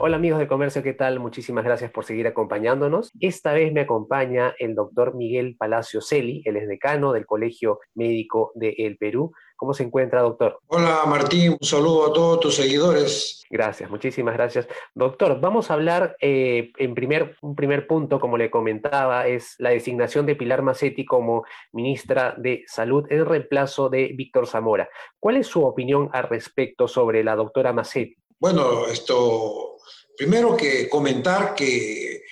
Hola amigos de comercio, ¿qué tal? Muchísimas gracias por seguir acompañándonos. Esta vez me acompaña el doctor Miguel Palacio Celi, él es decano del Colegio Médico de El Perú. ¿Cómo se encuentra, doctor? Hola Martín, un saludo a todos tus seguidores. Gracias, muchísimas gracias. Doctor, vamos a hablar eh, en primer, un primer punto, como le comentaba, es la designación de Pilar Macetti como ministra de Salud en reemplazo de Víctor Zamora. ¿Cuál es su opinión al respecto sobre la doctora Macetti? Bueno, esto Primero que comentar que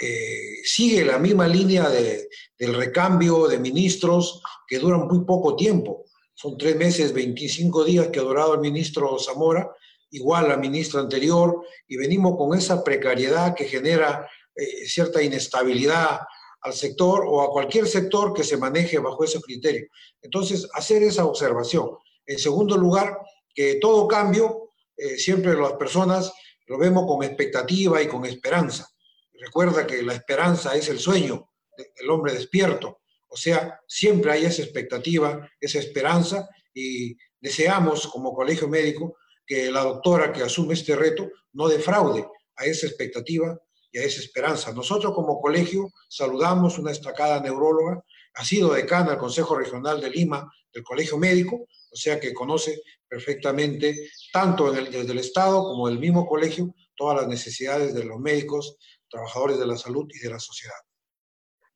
eh, sigue la misma línea de, del recambio de ministros que duran muy poco tiempo. Son tres meses, 25 días que ha durado el ministro Zamora, igual la ministra anterior, y venimos con esa precariedad que genera eh, cierta inestabilidad al sector o a cualquier sector que se maneje bajo ese criterio. Entonces, hacer esa observación. En segundo lugar, que todo cambio, eh, siempre las personas lo vemos con expectativa y con esperanza. Recuerda que la esperanza es el sueño del hombre despierto. O sea, siempre hay esa expectativa, esa esperanza y deseamos como colegio médico que la doctora que asume este reto no defraude a esa expectativa y a esa esperanza. Nosotros como colegio saludamos una destacada neuróloga, ha sido decana del Consejo Regional de Lima del Colegio Médico, o sea que conoce perfectamente, tanto desde el Estado como del mismo colegio, todas las necesidades de los médicos, trabajadores de la salud y de la sociedad.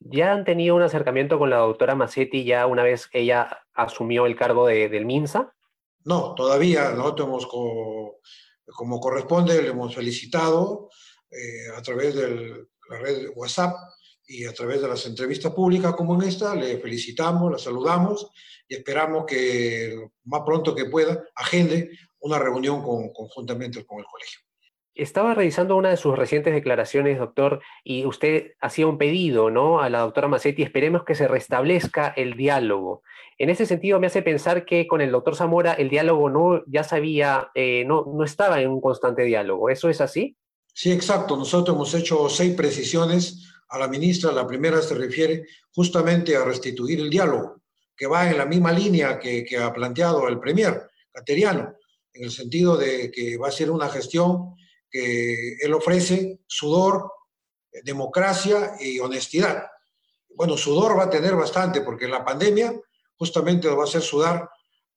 ¿Ya han tenido un acercamiento con la doctora Massetti ya una vez ella asumió el cargo de, del MINSA? No, todavía nosotros hemos, como corresponde, le hemos felicitado eh, a través de la red WhatsApp y a través de las entrevistas públicas como en esta, le felicitamos, la saludamos y esperamos que más pronto que pueda agende una reunión con, conjuntamente con el colegio. Estaba revisando una de sus recientes declaraciones, doctor, y usted hacía un pedido ¿no? a la doctora Macetti, esperemos que se restablezca el diálogo. En ese sentido, me hace pensar que con el doctor Zamora el diálogo no, ya sabía, eh, no, no estaba en un constante diálogo. ¿Eso es así? Sí, exacto. Nosotros hemos hecho seis precisiones a la ministra. La primera se refiere justamente a restituir el diálogo, que va en la misma línea que, ha planteado el Premier Cateriano, en el sentido de que va a ser una gestión que él ofrece sudor, democracia y honestidad. Bueno, sudor va a tener bastante, porque la pandemia justamente lo va a hacer sudar,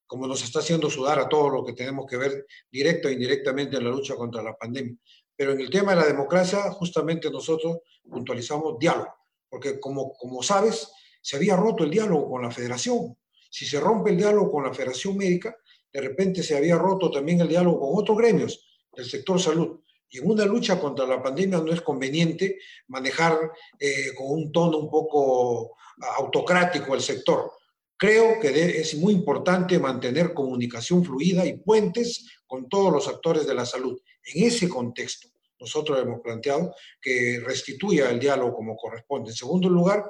como nos está haciendo sudar a todo lo que tenemos que ver directo e indirectamente en la lucha contra la pandemia. Pero en el tema de la democracia, justamente nosotros puntualizamos diálogo, porque como, como sabes, se había roto el diálogo con la federación. Si se rompe el diálogo con la federación médica, de repente se había roto también el diálogo con otros gremios del sector salud. Y en una lucha contra la pandemia no es conveniente manejar eh, con un tono un poco autocrático el sector. Creo que es muy importante mantener comunicación fluida y puentes con todos los actores de la salud. En ese contexto, nosotros hemos planteado que restituya el diálogo como corresponde. En segundo lugar,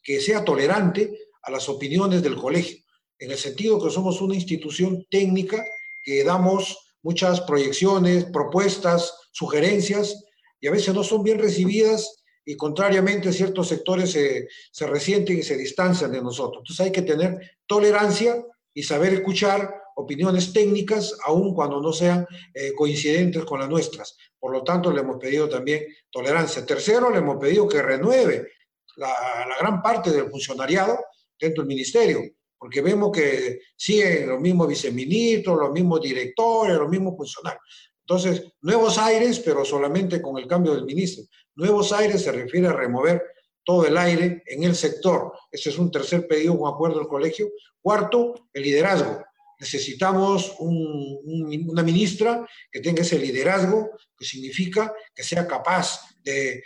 que sea tolerante a las opiniones del colegio, en el sentido que somos una institución técnica que damos muchas proyecciones, propuestas, sugerencias, y a veces no son bien recibidas y contrariamente ciertos sectores se, se resienten y se distancian de nosotros. Entonces hay que tener tolerancia y saber escuchar opiniones técnicas, aun cuando no sean eh, coincidentes con las nuestras. Por lo tanto, le hemos pedido también tolerancia. Tercero, le hemos pedido que renueve la, gran parte del funcionariado dentro del ministerio, porque vemos que siguen los mismos viceministros, los mismos directores, los mismos funcionarios. Entonces, nuevos aires, pero solamente con el cambio del ministro. Nuevos aires se refiere a remover todo el aire en el sector. Ese es un tercer pedido, un acuerdo del colegio. Cuarto, el liderazgo necesitamos una ministra que tenga ese liderazgo, que significa que sea capaz de,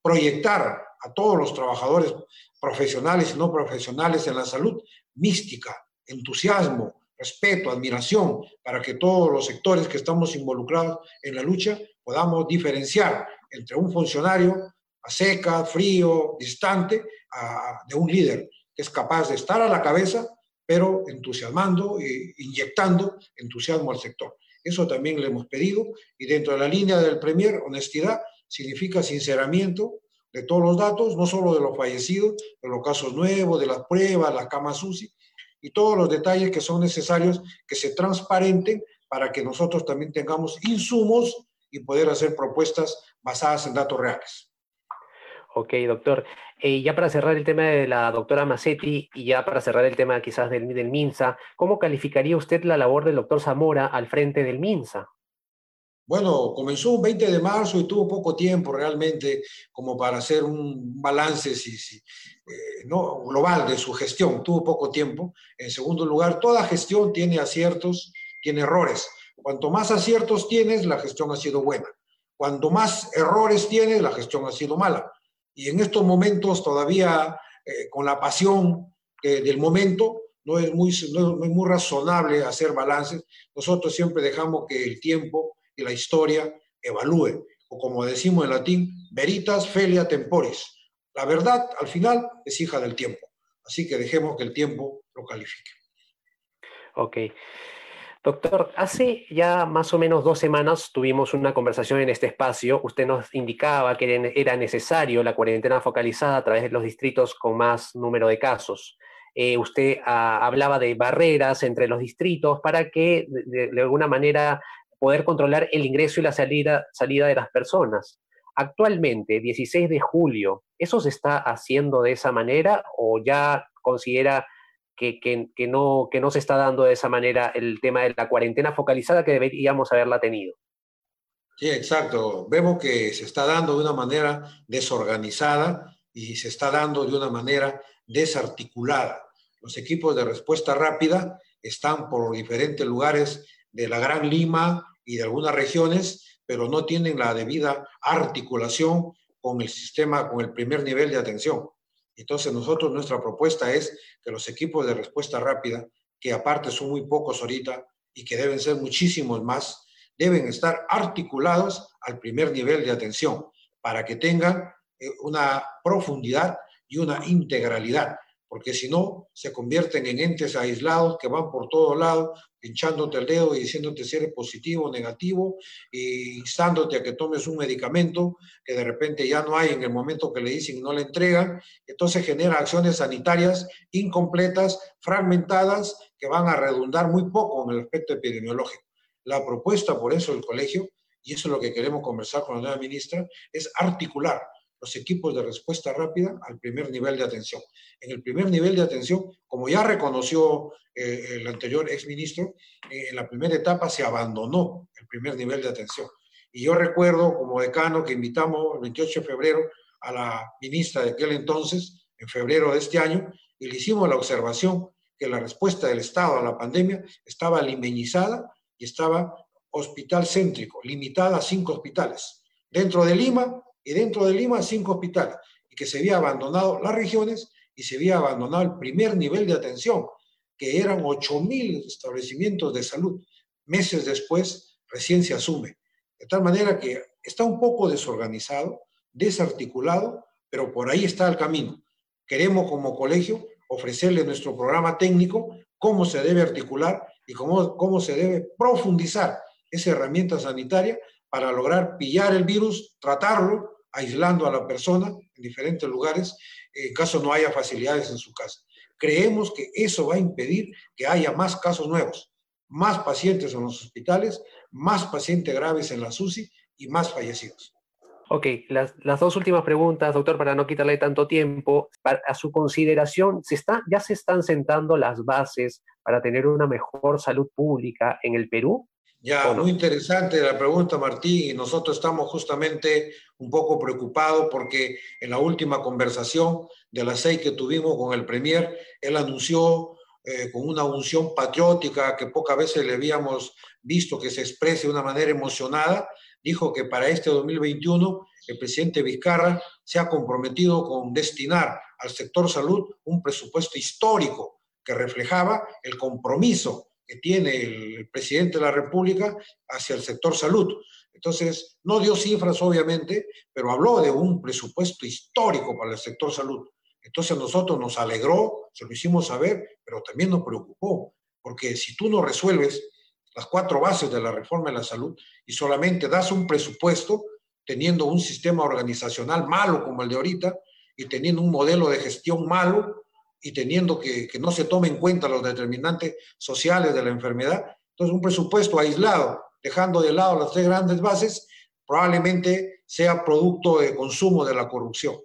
proyectar a todos los trabajadores profesionales y no profesionales en la salud mística, entusiasmo, respeto, admiración, para que todos los sectores que estamos involucrados en la lucha podamos diferenciar entre un funcionario a seca, frío, distante, de un líder que es capaz de estar a la cabeza, pero entusiasmando e inyectando entusiasmo al sector. Eso también le hemos pedido y dentro de la línea del Premier, honestidad significa sinceramiento de todos los datos, no solo de los fallecidos, de los casos nuevos, de las pruebas, las camas UCI y todos los detalles que son necesarios que se transparenten para que nosotros también tengamos insumos y poder hacer propuestas basadas en datos reales. Ok, doctor. Eh, ya para cerrar el tema de la doctora Massetti y ya para cerrar el tema quizás del, MINSA, ¿cómo calificaría usted la labor del doctor Zamora al frente del MINSA? Bueno, comenzó un 20 de marzo y tuvo poco tiempo realmente como para hacer un balance si, eh, no, global de su gestión. Tuvo poco tiempo. En segundo lugar, toda gestión tiene aciertos, tiene errores. Cuanto más aciertos tienes, la gestión ha sido buena. Cuanto más errores tienes, la gestión ha sido mala. Y en estos momentos todavía eh, con la pasión eh, del momento, no es, muy, no es muy razonable hacer balances. Nosotros siempre dejamos que el tiempo y la historia evalúe. O como decimos en latín, veritas felia temporis. La verdad, al final, es hija del tiempo. Así que dejemos que el tiempo lo califique. Ok. Doctor, hace ya más o menos dos semanas tuvimos una conversación en este espacio. Usted nos indicaba que era necesario la cuarentena focalizada a través de los distritos con más número de casos. Eh, usted ah, hablaba de barreras entre los distritos para que de, alguna manera poder controlar el ingreso y la salida, salida de las personas. Actualmente, 16 de julio, ¿eso se está haciendo de esa manera o ya considera que, no, no se está dando de esa manera el tema de la cuarentena focalizada que deberíamos haberla tenido. Sí, exacto. Vemos que se está dando de una manera desorganizada y se está dando de una manera desarticulada. Los equipos de respuesta rápida están por diferentes lugares de la Gran Lima y de algunas regiones, pero no tienen la debida articulación con el sistema, con el primer nivel de atención. Entonces nosotros nuestra propuesta es que los equipos de respuesta rápida, que aparte son muy pocos ahorita y que deben ser muchísimos más, deben estar articulados al primer nivel de atención para que tengan eh, una profundidad y una integralidad porque si no, se convierten en entes aislados que van por todos lados, pinchándote el dedo y diciéndote si eres positivo o negativo, y instándote a que tomes un medicamento que de repente ya no hay en el momento que le dicen y no le entregan. Entonces genera acciones sanitarias incompletas, fragmentadas, que van a redundar muy poco en el aspecto epidemiológico. La propuesta, por eso, del colegio, y eso es lo que queremos conversar con la nueva ministra, es articular los equipos de respuesta rápida al primer nivel de atención. En el primer nivel de atención, como ya reconoció eh, el anterior exministro, eh, en la primera etapa se abandonó el primer nivel de atención. Y yo recuerdo como decano que invitamos el 28 de febrero a la ministra de aquel entonces, en febrero de este año, y le hicimos la observación que la respuesta del Estado a la pandemia estaba limeñizada y estaba hospital céntrico, limitada a cinco hospitales. Dentro de Lima, y dentro de Lima cinco hospitales, y que se había abandonado las regiones y se había abandonado el primer nivel de atención, que eran 8.000 establecimientos de salud. Meses después, recién se asume. De tal manera que está un poco desorganizado, desarticulado, pero por ahí está el camino. Queremos como colegio ofrecerle nuestro programa técnico, cómo se debe articular y cómo, cómo se debe profundizar esa herramienta sanitaria para lograr pillar el virus, tratarlo aislando a la persona en diferentes lugares en caso no haya facilidades en su casa. Creemos que eso va a impedir que haya más casos nuevos, más pacientes en los hospitales, más pacientes graves en la SUSI y más fallecidos. Ok, las, las, dos últimas preguntas, doctor, para no quitarle tanto tiempo. a su consideración, ¿se está, ¿ya se están sentando las bases para tener una mejor salud pública en el Perú? Ya, muy interesante la pregunta, Martín, y nosotros estamos justamente un poco preocupados porque en la última conversación de las seis que tuvimos con el Premier, él anunció eh, con una unción patriótica que pocas veces le habíamos visto que se exprese de una manera emocionada, dijo que para este 2021 el presidente Vizcarra se ha comprometido con destinar al sector salud un presupuesto histórico que reflejaba el compromiso que tiene el presidente de la República hacia el sector salud. Entonces, no dio cifras, obviamente, pero habló de un presupuesto histórico para el sector salud. Entonces a nosotros nos alegró, se lo hicimos saber, pero también nos preocupó, porque si tú no resuelves las cuatro bases de la reforma de la salud y solamente das un presupuesto teniendo un sistema organizacional malo como el de ahorita y teniendo un modelo de gestión malo y teniendo que, que no se tome en cuenta los determinantes sociales de la enfermedad, entonces un presupuesto aislado, dejando de lado las tres grandes bases, probablemente sea producto de consumo de la corrupción.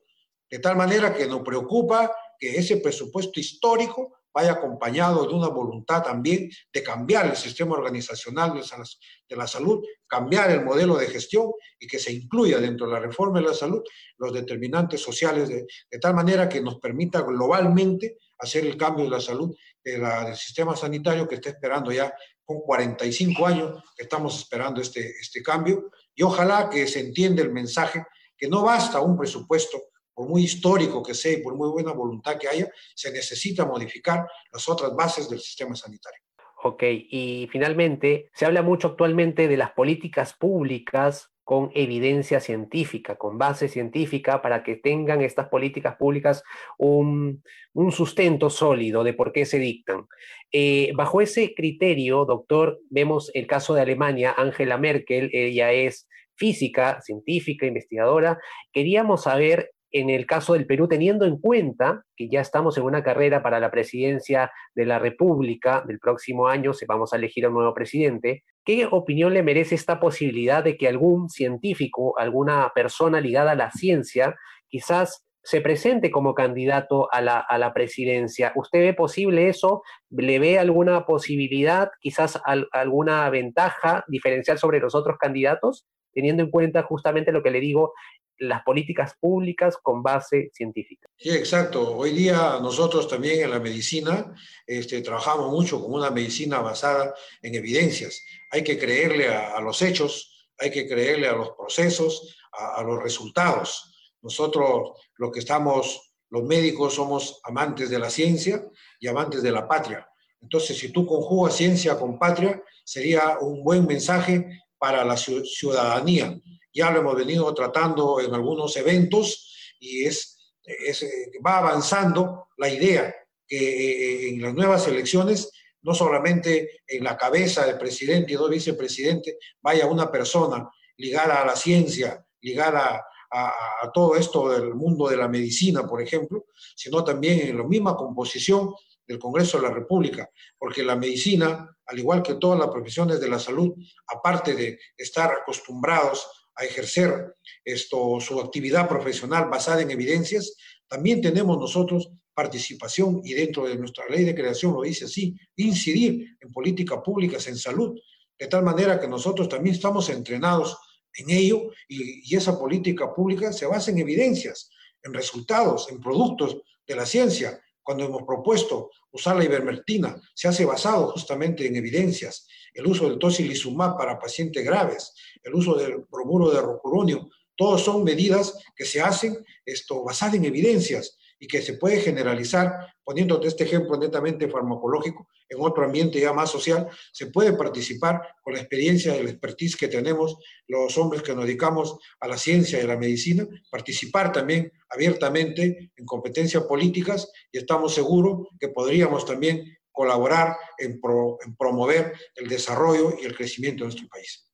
De tal manera que nos preocupa que ese presupuesto histórico vaya acompañado de una voluntad también de cambiar el sistema organizacional de la salud, cambiar el modelo de gestión y que se incluya dentro de la reforma de la salud los determinantes sociales de, tal manera que nos permita globalmente hacer el cambio de la salud del sistema sanitario que está esperando ya con 45 años estamos esperando este, este cambio y ojalá que se entienda el mensaje que no basta un presupuesto por muy histórico que sea y por muy buena voluntad que haya, se necesita modificar las otras bases del sistema sanitario. Ok, y finalmente, se habla mucho actualmente de las políticas públicas con evidencia científica, con base científica, para que tengan estas políticas públicas un, sustento sólido de por qué se dictan. Eh, bajo ese criterio, doctor, vemos el caso de Alemania, Angela Merkel, ella es física, científica, investigadora. Queríamos saber en el caso del Perú, teniendo en cuenta que ya estamos en una carrera para la presidencia de la República del próximo año, se vamos a elegir a un nuevo presidente, ¿qué opinión le merece esta posibilidad de que algún científico, alguna persona ligada a la ciencia, quizás se presente como candidato a la, presidencia. ¿Usted ve posible eso? ¿Le ve alguna posibilidad, quizás alguna ventaja diferencial sobre los otros candidatos? Teniendo en cuenta justamente lo que le digo, las políticas públicas con base científica. Sí, exacto. Hoy día nosotros también en la medicina este, trabajamos mucho con una medicina basada en evidencias. Hay que creerle a, los hechos, hay que creerle a los procesos, a, los resultados. Nosotros lo que estamos, los médicos somos amantes de la ciencia y amantes de la patria. Entonces, si tú conjugas ciencia con patria, sería un buen mensaje para la ciudadanía ya lo hemos venido tratando en algunos eventos y es, es eh, va avanzando la idea que eh, en las nuevas elecciones no solamente en la cabeza del presidente y dos vicepresidentes vaya una persona ligada a la ciencia, ligada a, a, todo esto del mundo de la medicina, por ejemplo, sino también en la misma composición del Congreso de la República, porque la medicina, al igual que todas las profesiones de la salud, aparte de estar acostumbrados a ejercer esto, su actividad profesional basada en evidencias, también tenemos nosotros participación y dentro de nuestra ley de creación lo dice así, incidir en políticas públicas en salud, de tal manera que nosotros también estamos entrenados en ello y, esa política pública se basa en evidencias, en resultados, en productos de la ciencia. Cuando hemos propuesto usar la ivermectina, se hace basado justamente en evidencias, el uso del tocilizumab para pacientes graves, el uso del bromuro de rocuronio, todos son medidas que se hacen esto, basadas en evidencias y que se puede generalizar, poniéndote este ejemplo netamente farmacológico, en otro ambiente ya más social, se puede participar con la experiencia y la expertise que tenemos los hombres que nos dedicamos a la ciencia y a la medicina, participar también abiertamente en competencias políticas y estamos seguros que podríamos también colaborar en, en promover el desarrollo y el crecimiento de nuestro país.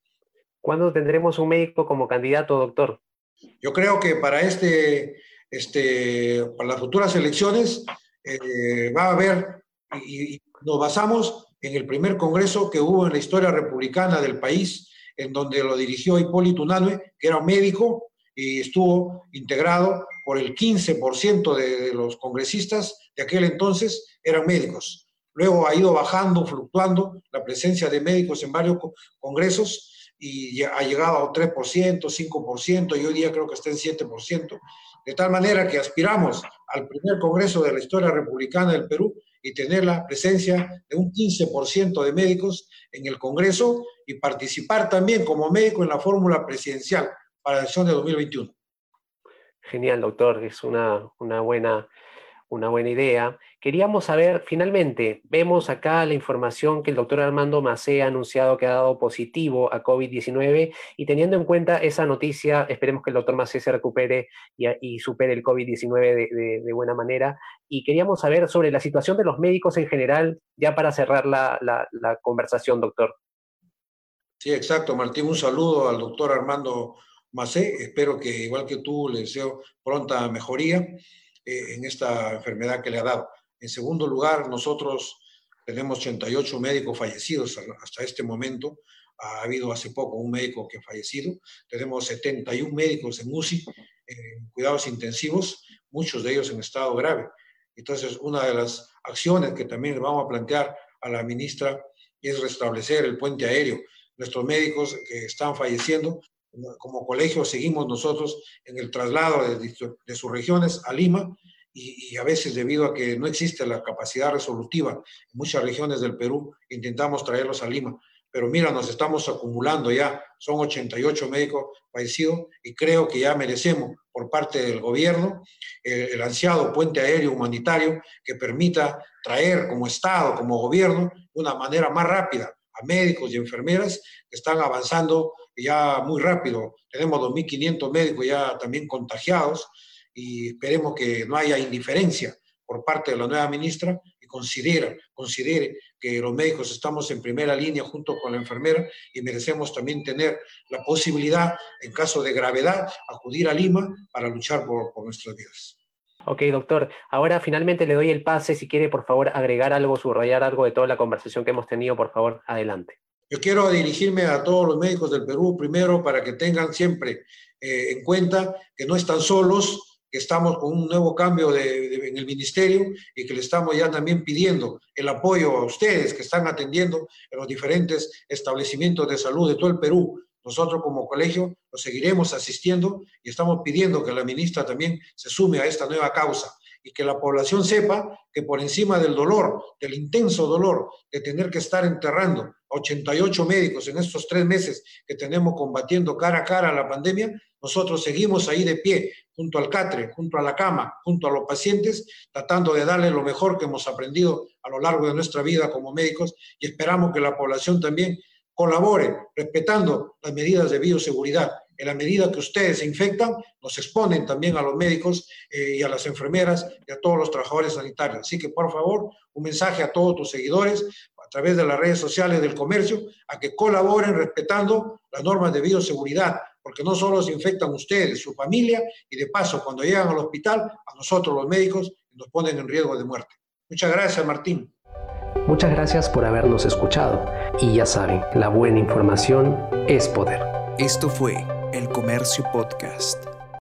¿Cuándo tendremos un médico como candidato, doctor? Yo creo que para, este, este, para las futuras elecciones eh, va a haber, y, nos basamos en el primer congreso que hubo en la historia republicana del país, en donde lo dirigió Hipólito Unanue, que era un médico y estuvo integrado por el 15% de los congresistas de aquel entonces, eran médicos. Luego ha ido bajando, fluctuando la presencia de médicos en varios congresos y ha llegado a un 3%, 5%, y hoy día creo que está en 7%, de tal manera que aspiramos al primer Congreso de la historia republicana del Perú y tener la presencia de un 15% de médicos en el Congreso y participar también como médico en la fórmula presidencial para la elección de 2021. Genial, doctor, es una, una buena una buena idea. Queríamos saber, finalmente, vemos acá la información que el doctor Armando Macé ha anunciado que ha dado positivo a COVID-19 y teniendo en cuenta esa noticia, esperemos que el doctor Macé se recupere y, supere el COVID-19 de, buena manera. Y queríamos saber sobre la situación de los médicos en general, ya para cerrar la, la conversación, doctor. Sí, exacto, Martín. Un saludo al doctor Armando Macé. Espero que, igual que tú, le deseo pronta mejoría. Eh, en esta enfermedad que le ha dado. En segundo lugar, nosotros tenemos 88 médicos fallecidos hasta este momento. Ha habido hace poco un médico que ha fallecido. Tenemos 71 médicos en UCI, en cuidados intensivos, muchos de ellos en estado grave. Entonces, una de las acciones que también le vamos a plantear a la ministra es restablecer el puente aéreo. Nuestros médicos que están falleciendo como colegio seguimos nosotros en el traslado de, sus regiones a Lima y, a veces debido a que no existe la capacidad resolutiva en muchas regiones del Perú, intentamos traerlos a Lima. Pero mira, nos estamos acumulando ya, son 88 médicos fallecidos y creo que ya merecemos por parte del gobierno el, el ansiado puente aéreo humanitario que permita traer como Estado, como gobierno, de una manera más rápida a médicos y enfermeras que están avanzando ya muy rápido. Tenemos 2.500 médicos ya también contagiados y esperemos que no haya indiferencia por parte de la nueva ministra y considera, considere que los médicos estamos en primera línea junto con la enfermera y merecemos también tener la posibilidad, en caso de gravedad, acudir a Lima para luchar por, por nuestras vidas. Ok, doctor. Ahora finalmente le doy el pase. Si quiere, por favor, agregar algo, subrayar algo de toda la conversación que hemos tenido, por favor, adelante. Yo quiero dirigirme a todos los médicos del Perú primero para que tengan siempre eh, en cuenta que no están solos, estamos con un nuevo cambio en el ministerio y que le estamos ya también pidiendo el apoyo a ustedes que están atendiendo en los diferentes establecimientos de salud de todo el Perú. Nosotros como colegio los seguiremos asistiendo y estamos pidiendo que la ministra también se sume a esta nueva causa y que la población sepa que por encima del dolor, del intenso dolor de tener que estar enterrando a 88 médicos en estos tres meses que tenemos combatiendo cara a cara la pandemia, nosotros seguimos ahí de pie, junto al catre, junto a la cama, junto a los pacientes, tratando de darle lo mejor que hemos aprendido a lo largo de nuestra vida como médicos y esperamos que la población también colabore respetando las medidas de bioseguridad en la medida que ustedes se infectan, nos exponen también a los médicos eh, y a las enfermeras y a todos los trabajadores sanitarios. Así que, por favor, un mensaje a todos tus seguidores a través de las redes sociales del comercio a que colaboren respetando las normas de bioseguridad, porque no solo se infectan ustedes, su familia, y de paso, cuando llegan al hospital, a nosotros los médicos nos ponen en riesgo de muerte. Muchas gracias, Martín. Muchas gracias por habernos escuchado. Y ya saben, la buena información es poder. Esto fue el Comercio Podcast.